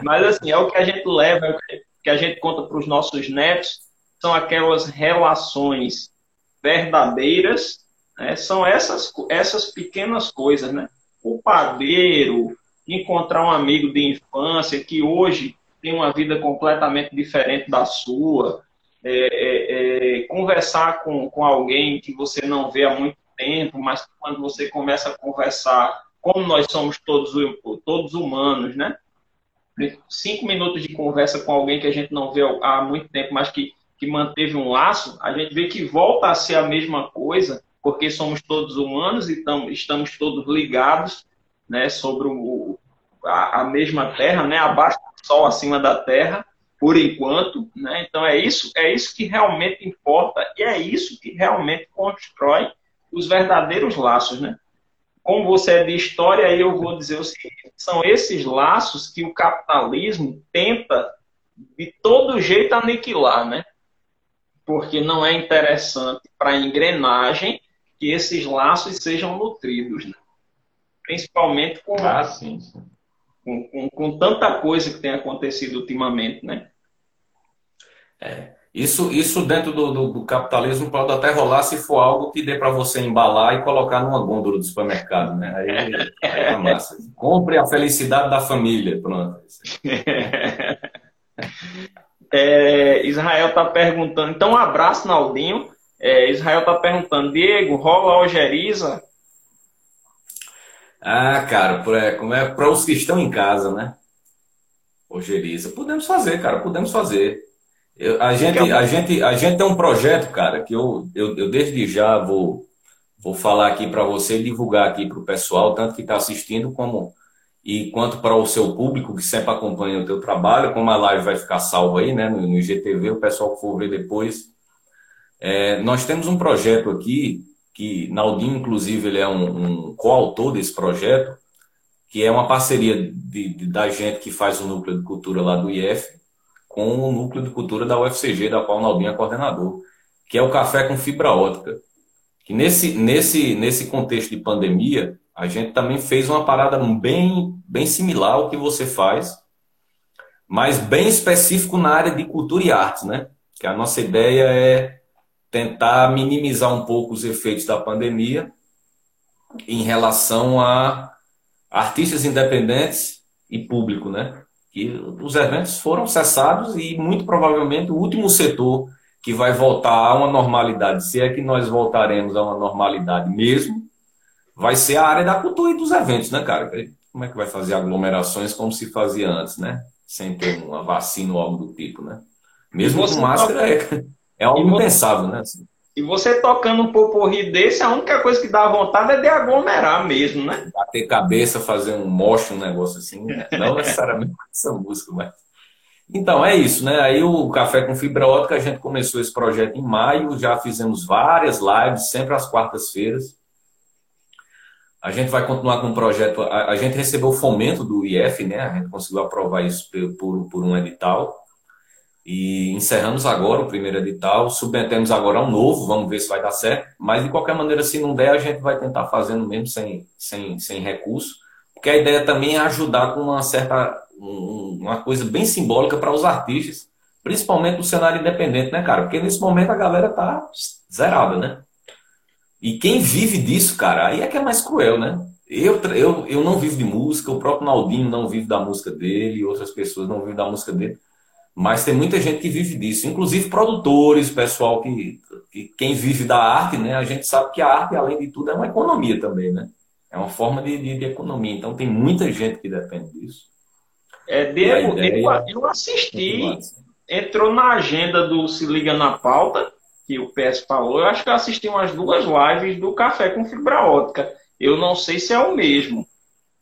Mas assim, é o que a gente leva, é o que a gente conta para os nossos netos, são aquelas relações verdadeiras, né? são essas, essas pequenas coisas, né? O padeiro, encontrar um amigo de infância que hoje tem uma vida completamente diferente da sua, é, é, é, conversar com, com alguém que você não vê há muito tempo, mas quando você começa a conversar, como nós somos todos, todos humanos, né? Cinco minutos de conversa com alguém que a gente não vê há muito tempo, mas que, que manteve um laço, a gente vê que volta a ser a mesma coisa, porque somos todos humanos e tamo, estamos todos ligados né, sobre o, a, a mesma terra, né, abaixo do sol, acima da terra, por enquanto, né? Então é isso, é isso que realmente importa e é isso que realmente constrói os verdadeiros laços, né? Como você é de história, aí eu vou dizer o seguinte: são esses laços que o capitalismo tenta de todo jeito aniquilar, né? Porque não é interessante para a engrenagem que esses laços sejam nutridos, né? Principalmente com ah, sim, sim com, com, com tanta coisa que tem acontecido ultimamente, né? É. Isso, isso dentro do, do, do, capitalismo pode até rolar se for algo que dê para você embalar e colocar numa gôndola do supermercado, né? Aí, aí é massa. Compre a felicidade da família, pronto. (laughs) É, Israel está perguntando, então um abraço, Naldinho. É, Israel está perguntando, Diego, rola a Algeriza? Ah, cara, é, como é para os que estão em casa, né? Ojeriza. Podemos fazer, cara, podemos fazer. Eu, a, gente, a, gente, a gente tem um projeto, cara, que eu, eu, eu desde já vou, vou falar aqui para você, divulgar aqui para o pessoal, tanto que está assistindo, como e quanto para o seu público que sempre acompanha o teu trabalho, como a live vai ficar salva aí, né, no, no IGTV, o pessoal que for ver depois. É, nós temos um projeto aqui que Naldinho, inclusive, ele é um, um coautor desse projeto, que é uma parceria de, de, da gente que faz o núcleo de cultura lá do IF com o núcleo de cultura da UFCG, da qual Naldinho é coordenador, que é o Café com Fibra Ótica. Que nesse, nesse, nesse contexto de pandemia, a gente também fez uma parada bem, bem similar ao que você faz, mas bem específico na área de cultura e artes, né? Que a nossa ideia é tentar minimizar um pouco os efeitos da pandemia em relação a artistas independentes e público, né? Que os eventos foram cessados e muito provavelmente o último setor que vai voltar a uma normalidade, se é que nós voltaremos a uma normalidade mesmo, vai ser a área da cultura e dos eventos, né, cara? Como é que vai fazer aglomerações como se fazia antes, né? Sem ter uma vacina ou algo do tipo, né? Mesmo com máscara, é, é algo você, impensável, né? Assim. E você tocando um poporri desse, a única coisa que dá vontade é de aglomerar mesmo, né? Bater cabeça, fazer um mocho, um negócio assim. Né? Não necessariamente com (laughs) essa música, mas. Então, é isso, né? Aí o Café com Fibra Ótica, a gente começou esse projeto em maio, já fizemos várias lives, sempre às quartas-feiras. A gente vai continuar com um projeto. A, a, gente recebeu o fomento do IF, né? A gente conseguiu aprovar isso por, por um edital. E encerramos agora o primeiro edital, submetemos agora um novo, vamos ver se vai dar certo. Mas de qualquer maneira, se não der, a gente vai tentar fazendo mesmo sem, sem, sem recurso. Porque a ideia também é ajudar com uma certa. uma coisa bem simbólica para os artistas, principalmente no cenário independente, né, cara? Porque nesse momento a galera tá zerada, né? E quem vive disso, cara, aí é que é mais cruel, né? Eu, eu, eu não vivo de música, o próprio Naldinho não vive da música dele, outras pessoas não vivem da música dele. Mas tem muita gente que vive disso, inclusive produtores, pessoal que, que quem vive da arte, né? A gente sabe que a arte, além de tudo, é uma economia também, né? É uma forma de, de, de economia. Então tem muita gente que depende disso. É, Diego, eu, eu assisti, entrou na agenda do Se Liga na Pauta, que o PS falou, eu acho que eu assisti umas duas lives do Café com Fibra Ótica. Eu não sei se é o mesmo.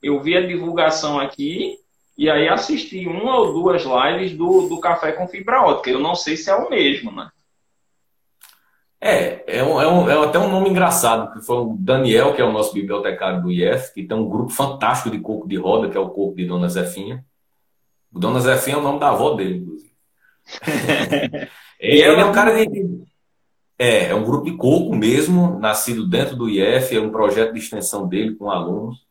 Eu vi a divulgação aqui e aí assisti uma ou duas lives do, do Café com Fibra Ótica. Eu não sei se é o mesmo, né? É, é, um, é, um, é até um nome engraçado, que foi o Daniel, que é o nosso bibliotecário do IF, que tem um grupo fantástico de coco de roda, que é o coco de Dona Zefinha. O Dona Zefinha é o nome da avó dele, inclusive. ele, (laughs) ele é um cara de, é, é um grupo de coco mesmo, nascido dentro do IF, é um projeto de extensão dele com alunos.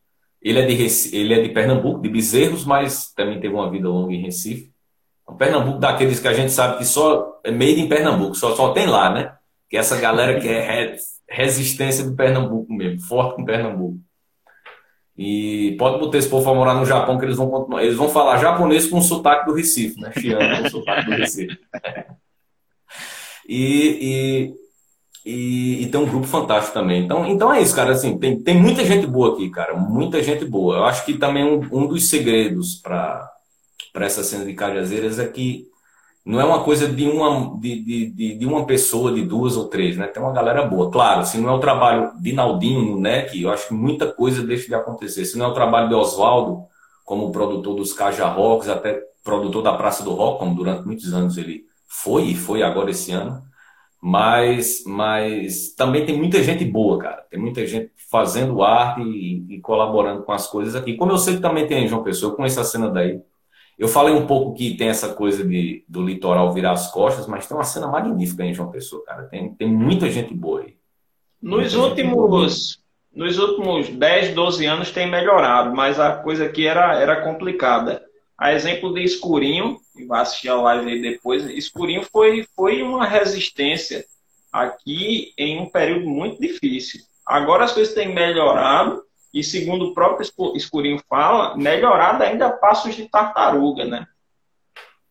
Ele é de, ele é de Pernambuco, de Bezerros, mas também teve uma vida longa em Recife. Um Pernambuco daqueles que a gente sabe que só é made em Pernambuco, só, só tem lá, né? Que é essa galera que é resistência de Pernambuco mesmo, forte com Pernambuco. E pode botar esse povo a morar no Japão, que eles vão continuar. Eles vão falar japonês com o sotaque do Recife, né? Chiano com o sotaque do Recife. (laughs) E, e, e, e, tem um grupo fantástico também. Então, então é isso, cara. Assim, tem, tem muita gente boa aqui, cara. Muita gente boa. Eu acho que também um, um dos segredos para essa cena de Cajazeiras é que não é uma coisa de uma, de, de, de, uma pessoa, de duas ou três, né? Tem uma galera boa. Claro, se não é o trabalho de Naldinho, né? Que eu acho que muita coisa deixa de acontecer. Se não é o trabalho de Oswaldo, como produtor dos Caja Rocks, até produtor da Praça do Rock, como durante muitos anos ele foi e foi agora esse ano. Mas, mas também tem muita gente boa, cara. Tem muita gente fazendo arte e, e colaborando com as coisas aqui. Como eu sei que também tem em João Pessoa, eu conheço a cena daí. Eu falei um pouco que tem essa coisa de, do litoral virar as costas, mas tem uma cena magnífica em João Pessoa, cara. Tem, tem muita gente boa aí. Nos últimos, nos últimos 10, 12 anos tem melhorado, mas a coisa aqui era, era complicada. A exemplo de Escurinho, e vai assistir a live aí depois, Escurinho foi, foi uma resistência aqui em um período muito difícil. Agora as coisas têm melhorado, e segundo o próprio Escurinho fala, melhorado ainda a passos de tartaruga, né?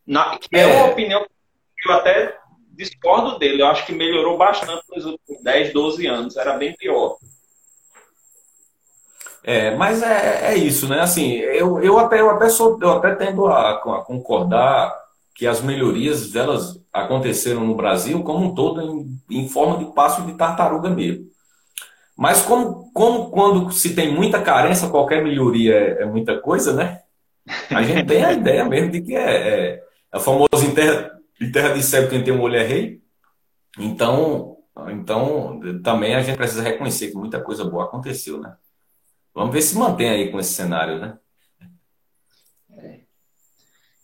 Na, que é uma é. opinião que eu até discordo dele. Eu acho que melhorou bastante nos últimos 10, 12 anos. Era bem pior. É, mas é, é isso, né? Assim, eu, eu até eu até sou, eu até tendo a, a concordar que as melhorias elas aconteceram no Brasil como um todo em, em forma de passo de tartaruga mesmo. Mas como, como quando se tem muita carência, qualquer melhoria é, é muita coisa, né? A gente tem a (laughs) ideia mesmo de que é, é, é famoso em terra, em terra de cego quem tem um olho é rei. Então, então também a gente precisa reconhecer que muita coisa boa aconteceu, né? Vamos ver se mantém aí com esse cenário, né? É.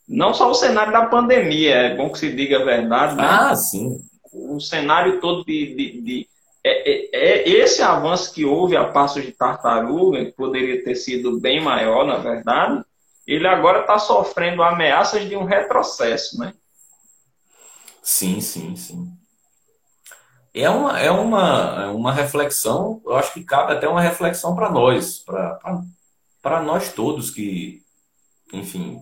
Não só o cenário da pandemia, é bom que se diga a verdade. Né? Ah, sim. O cenário todo de. de, de é, é, é, esse avanço que houve a passos de tartaruga, que poderia ter sido bem maior, na verdade, ele agora está sofrendo ameaças de um retrocesso, né? Sim, sim, sim é uma, é uma, é uma reflexão, eu acho que cabe até uma reflexão para nós, para nós todos que, enfim,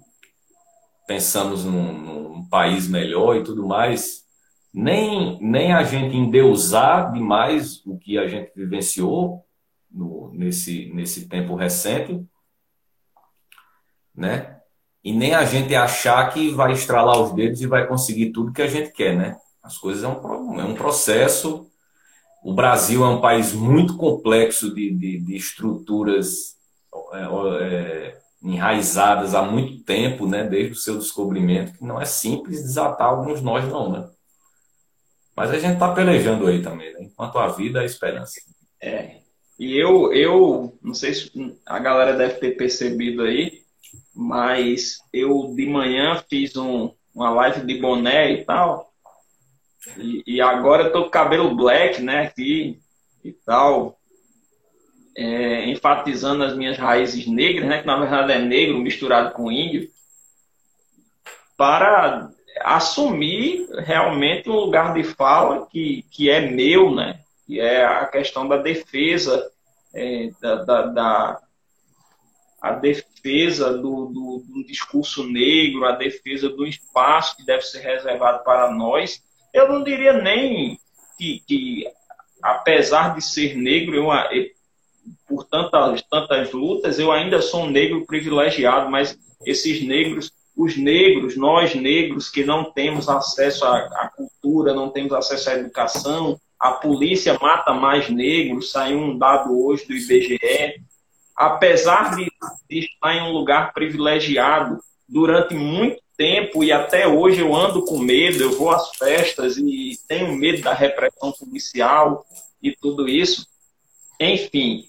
pensamos num, num, país melhor e tudo mais. Nem, nem a gente endeusar demais o que a gente vivenciou no, nesse, nesse tempo recente, né? E nem a gente achar que vai estralar os dedos e vai conseguir tudo que a gente quer, né? As coisas é um, é um processo. O Brasil é um país muito complexo de, de, de estruturas é, é, enraizadas há muito tempo, né, desde o seu descobrimento, que não é simples desatar alguns nós, não, né? Mas a gente está pelejando aí também, né? Enquanto a vida, a esperança. É. E eu, eu não sei se a galera deve ter percebido aí, mas eu de manhã fiz um, uma live de boné e tal. E, e agora eu tô com cabelo black, né? Aqui e tal. É, enfatizando as minhas raízes negras, né? Que na verdade é negro misturado com índio. Para assumir realmente um lugar de fala que, que é meu, né? Que é a questão da defesa, é, da, da, da, a defesa do, do, do, discurso negro, a defesa do espaço que deve ser reservado para nós. Eu não diria nem que, que apesar de ser negro, eu, por tantas, tantas lutas, eu ainda sou um negro privilegiado, mas esses negros os negros, nós negros que não temos acesso à, à, cultura, não temos acesso à educação, a polícia mata mais negros, saiu um dado hoje do IBGE. Apesar de, de estar em um lugar privilegiado durante muito tempo e até hoje eu ando com medo, eu vou às festas e tenho medo da repressão policial e tudo isso. Enfim,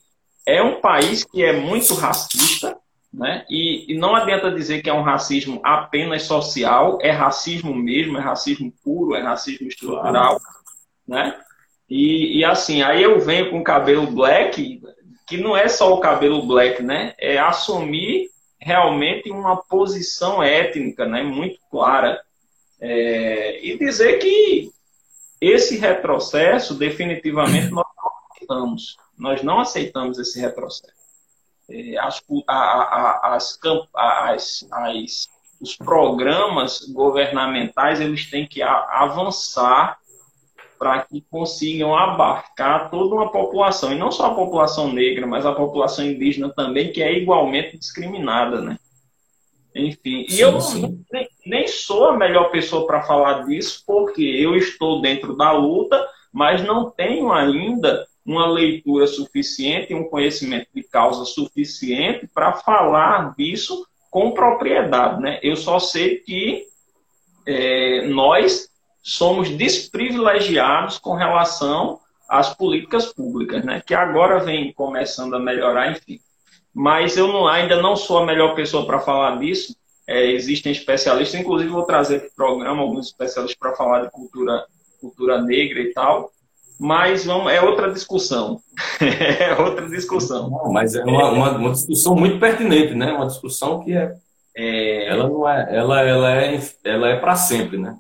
é um país que é muito racista, né? E, e, não adianta dizer que é um racismo apenas social, é racismo mesmo, é racismo puro, é racismo estrutural. Né? E, e assim, aí eu venho com cabelo black, que não é só o cabelo black, né? É assumir realmente uma posição étnica né? muito clara. É, e dizer que esse retrocesso, definitivamente, nós não aceitamos. Nós não aceitamos esse retrocesso. É, as, a, as, as, as, os programas governamentais eles têm que avançar para que consigam abarcar toda uma população, e não só a população negra, mas a população indígena também, que é igualmente discriminada, né? Enfim, sim, e eu nem, nem, sou a melhor pessoa para falar disso, porque eu estou dentro da luta, mas não tenho ainda uma leitura suficiente, um conhecimento de causa suficiente para falar disso com propriedade. Né? Eu só sei que é, nós somos desprivilegiados com relação às políticas públicas, né? que agora vem começando a melhorar, enfim. Mas eu não, ainda não sou a melhor pessoa para falar disso. É, existem especialistas, inclusive vou trazer aqui programa alguns especialistas para falar de cultura, cultura negra e tal mas vamos, é outra discussão. (laughs) é outra discussão. Não, mas é uma, uma, uma, discussão muito pertinente, né? Uma discussão que é, é... ela não é, ela, ela é, ela é para sempre, né?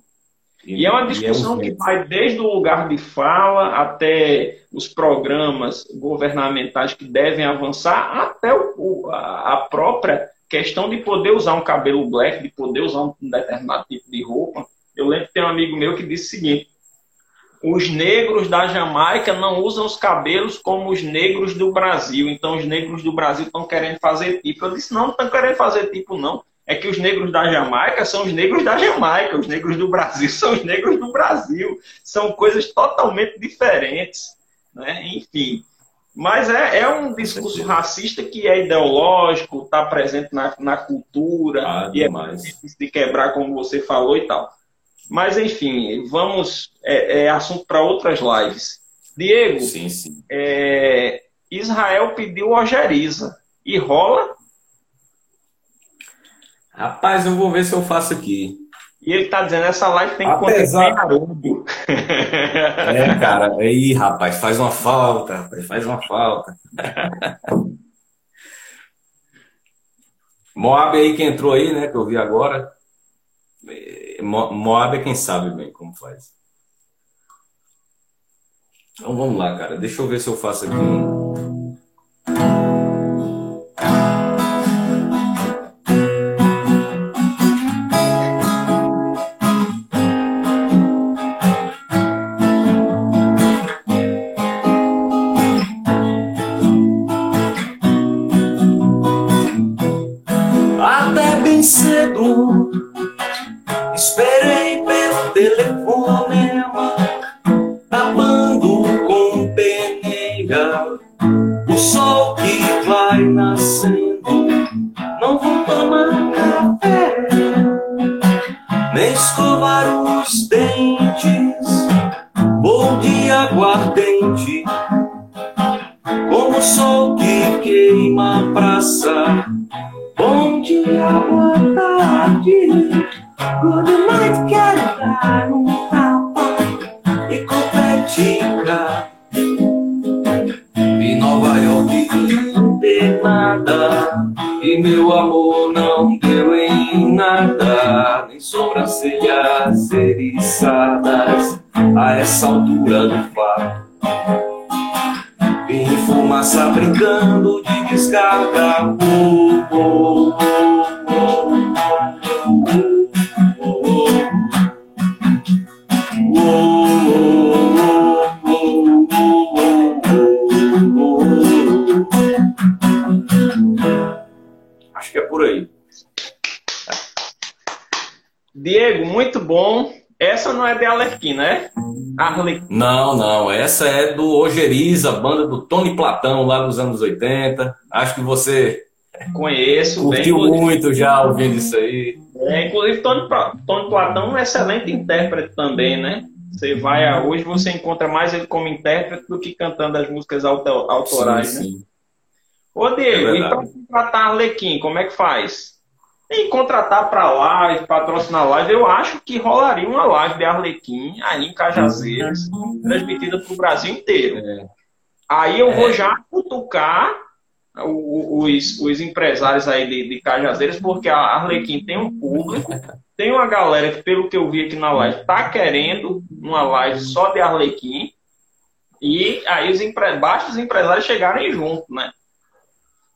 E, e é uma discussão é um... que vai desde o lugar de fala até os programas governamentais que devem avançar, até o, a própria questão de poder usar um cabelo black, de poder usar um determinado tipo de roupa. Eu lembro que tem um amigo meu que disse o seguinte: os negros da Jamaica não usam os cabelos como os negros do Brasil. Então os negros do Brasil estão querendo fazer tipo. Eu disse, não, não estão querendo fazer tipo, não. É que os negros da Jamaica são os negros da Jamaica, os negros do Brasil (laughs) são os negros do Brasil. São coisas totalmente diferentes. Né? Enfim. Mas é, é um discurso racista que é ideológico, está presente na, na cultura, ah, e é difícil de quebrar, como você falou e tal. Mas, enfim, vamos. É, é assunto para outras lives. Diego, sim, sim. É, Israel pediu ojeriza. E rola? Rapaz, eu vou ver se eu faço aqui. E ele tá dizendo, essa live tem que Apesar... acontecer (laughs) É, cara. Aí, rapaz, faz uma falta, rapaz, faz uma falta. (laughs) Moab aí que entrou aí, né, que eu vi agora. Moab é quem sabe bem como faz. Então vamos lá, cara. Deixa eu ver se eu faço aqui um. E meu amor não deu em nada, nem sobrancelhas eriçadas a essa altura do fato. Em fumaça brincando de descarga. Oh, oh, por aí. Diego, muito bom. Essa não é de Alerquim, né? Arlequim. Não, não. Essa é do Ojeriza, banda do Tony Platão, lá nos anos 80. Acho que você conheço. Curtiu bem, muito já ouvindo isso aí. É, inclusive, Tony, Tony Platão é um excelente intérprete também, né? Você vai a, hoje você encontra mais ele como intérprete do que cantando as músicas autorais, sim, né? Sim. Ô, Diego, é e para contratar Arlequim, como é que faz? em contratar para live, patrocinar live, eu acho que rolaria uma live de Arlequim aí em Cajazeiras, transmitida para o Brasil inteiro. É. Aí eu é. vou já cutucar os, os empresários aí de, de Cajazeiras, porque a Arlequim tem um público, (laughs) tem uma galera que, pelo que eu vi aqui na live, tá querendo uma live só de Arlequim, e aí os empre... basta os empresários chegarem junto, né?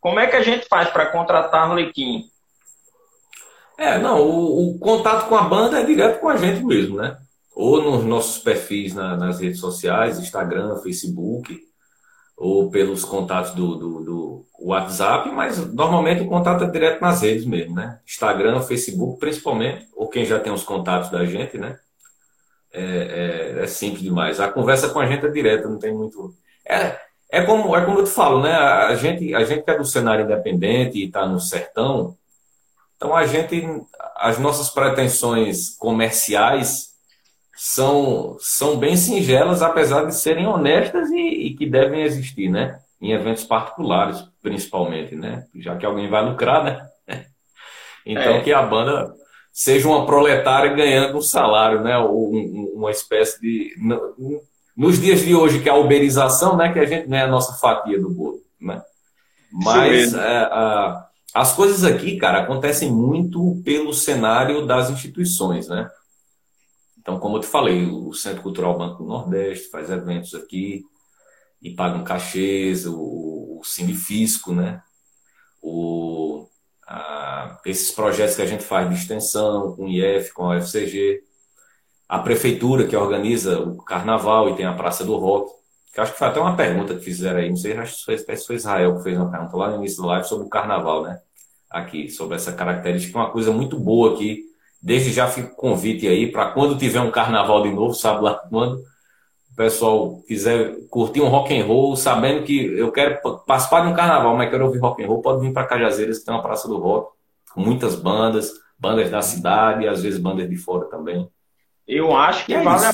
Como é que a gente faz para contratar Arlequim? É, não, o, o, contato com a banda é direto com a gente mesmo, né? Ou nos nossos perfis na, nas redes sociais, Instagram, Facebook, ou pelos contatos do, do, do, WhatsApp, mas normalmente o contato é direto nas redes mesmo, né? Instagram, Facebook, principalmente, ou quem já tem os contatos da gente, né? É, é, é simples demais. A conversa com a gente é direta, não tem muito. É, é como, é como eu te falo, né? A gente, a gente que é do cenário independente e está no sertão, então a gente, as nossas pretensões comerciais são, são bem singelas, apesar de serem honestas e, e que devem existir, né? Em eventos particulares, principalmente, né? Já que alguém vai lucrar, né? (laughs) Então é. que a banda seja uma proletária ganhando um salário, né? Ou uma espécie de nos dias de hoje que é a uberização, né? Que a gente ganha a nossa fatia do bolo, né? Mas é, a, as coisas aqui, cara, acontecem muito pelo cenário das instituições, né? Então, como eu te falei, o Centro Cultural Banco do Nordeste faz eventos aqui e pagam cachês, o, o Cinefisco, né? O, a, esses projetos que a gente faz de extensão com o IF, com a UFCG, a prefeitura que organiza o carnaval e tem a Praça do Rock, que acho que foi até uma pergunta que fizeram aí, não sei, acho que foi, foi Israel que fez uma pergunta lá no início da live sobre o carnaval, né? Aqui, sobre essa característica, uma coisa muito boa aqui. Desde já fico convite aí para quando tiver um carnaval de novo, sabe lá quando, o pessoal quiser curtir um rock and roll, sabendo que eu quero participar de um carnaval, mas quero ouvir rock and roll, pode vir para Cajazeiras, que tem uma praça do rock, com muitas bandas, bandas da cidade, às vezes bandas de fora também. Eu acho que é vale a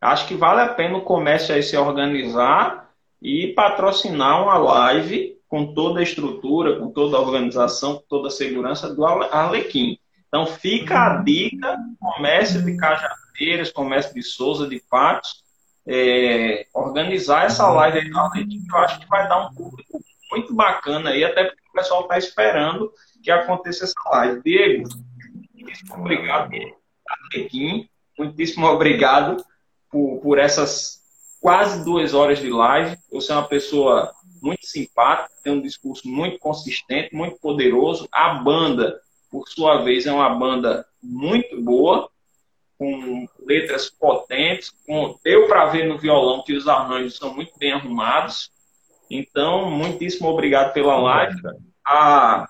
acho que vale a pena o comércio aí se organizar e patrocinar uma live com toda a estrutura, com toda a organização, com toda a segurança do Arlequim. Então fica a dica, comércio de Cajazeiras, comércio de Souza, de Patos, é, organizar essa live aí do Arlequim, que eu acho que vai dar um público muito bacana aí, até porque o pessoal está esperando que aconteça essa live. Diego, obrigado, Arlequim, muitíssimo obrigado por, por essas quase duas horas de live. Você é uma pessoa muito simpática, tem um discurso muito consistente, muito poderoso. A banda, por sua vez, é uma banda muito boa, com letras potentes. Com... Deu para ver no violão que os arranjos são muito bem arrumados. Então, muitíssimo obrigado pela live. A,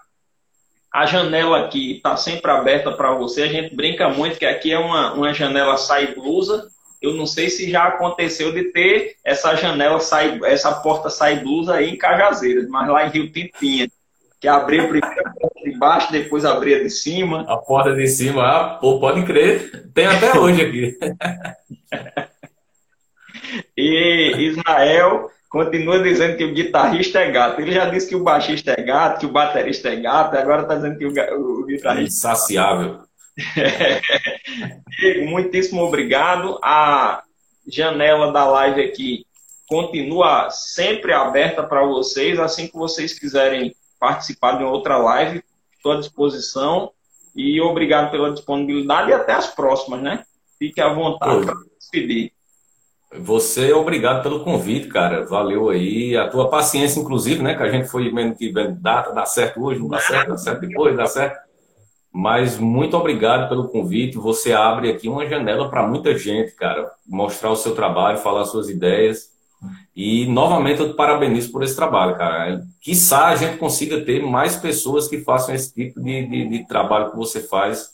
a janela aqui está sempre aberta para você. A gente brinca muito que aqui é uma, uma janela sai blusa eu não sei se já aconteceu de ter essa janela, sai, essa porta sai blusa aí em Cajazeiras, mas lá em Rio Tintinha, que abria primeiro a porta de baixo, depois abria de cima. A porta de cima, ah, pô, pode crer, tem até hoje aqui. (laughs) e Israel, continua dizendo que o guitarrista é gato. Ele já disse que o baixista é gato, que o baterista é gato, agora está dizendo que o, o guitarrista. É insaciável. (laughs) Diego, muitíssimo obrigado. A janela da live aqui continua sempre aberta para vocês. Assim que vocês quiserem participar de outra live, estou à disposição. E obrigado pela disponibilidade e até as próximas, né? Fique à vontade para despedir. Você, obrigado pelo convite, cara. Valeu aí. A tua paciência, inclusive, né? Que a gente foi vendo que data, dá certo hoje, não dá certo, dá certo depois, dá certo. Mas muito obrigado pelo convite. Você abre aqui uma janela para muita gente, cara. Mostrar o seu trabalho, falar suas ideias. E novamente eu te parabenizo por esse trabalho, cara. Quissá a gente consiga ter mais pessoas que façam esse tipo de, de, de trabalho que você faz,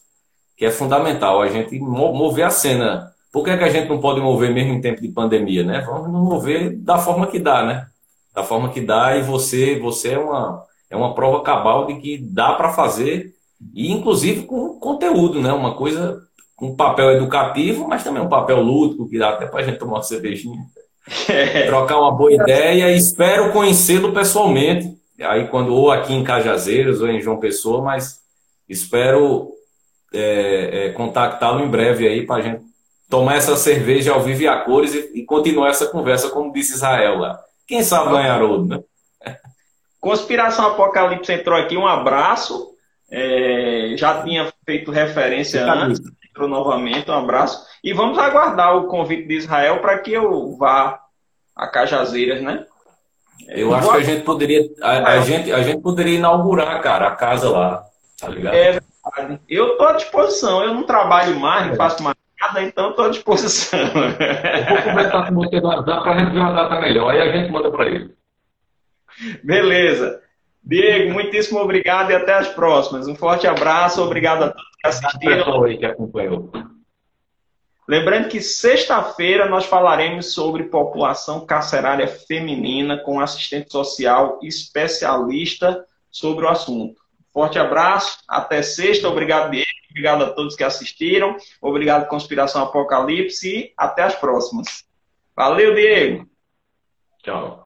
que é fundamental. A gente mover a cena por que, é que a gente não pode mover mesmo em tempo de pandemia, né? Vamos mover da forma que dá, né? Da forma que dá e você, você é uma, é uma prova cabal de que dá para fazer e inclusive com conteúdo, né? Uma coisa com papel educativo, mas também um papel lúdico que dá até para a gente tomar uma cervejinha, (laughs) é. trocar uma boa ideia. E espero conhecê-lo pessoalmente, aí quando ou aqui em Cajazeiras ou em João Pessoa, mas espero é, é, contactá-lo em breve aí para a gente tomar essa cerveja ao vivo e a cores e, e continuar essa conversa, como disse Israel lá. Quem sabe ganhar outro, né? Conspiração Apocalipse entrou aqui, um abraço. É, já tinha feito referência antes, entrou novamente, um abraço. E vamos aguardar o convite de Israel para que eu vá a Cajazeiras, né? Eu acho que a gente poderia, a, a, gente, a gente poderia inaugurar, cara, a casa lá, tá ligado? É verdade. Eu estou à disposição, eu não trabalho mais, não faço mais então estou à disposição. Eu vou conversar com você no WhatsApp para a gente ver uma data melhor, aí a gente manda para ele. Beleza. Diego, muitíssimo obrigado e até as próximas. Um forte abraço, obrigado a todos que assistiram. Aí que acompanhou. Lembrando que sexta-feira nós falaremos sobre população carcerária feminina com assistente social especialista sobre o assunto. Forte abraço, até sexta, obrigado Diego, obrigado a todos que assistiram, obrigado Conspiração Apocalipse e até as próximas. Valeu, Diego. Tchau.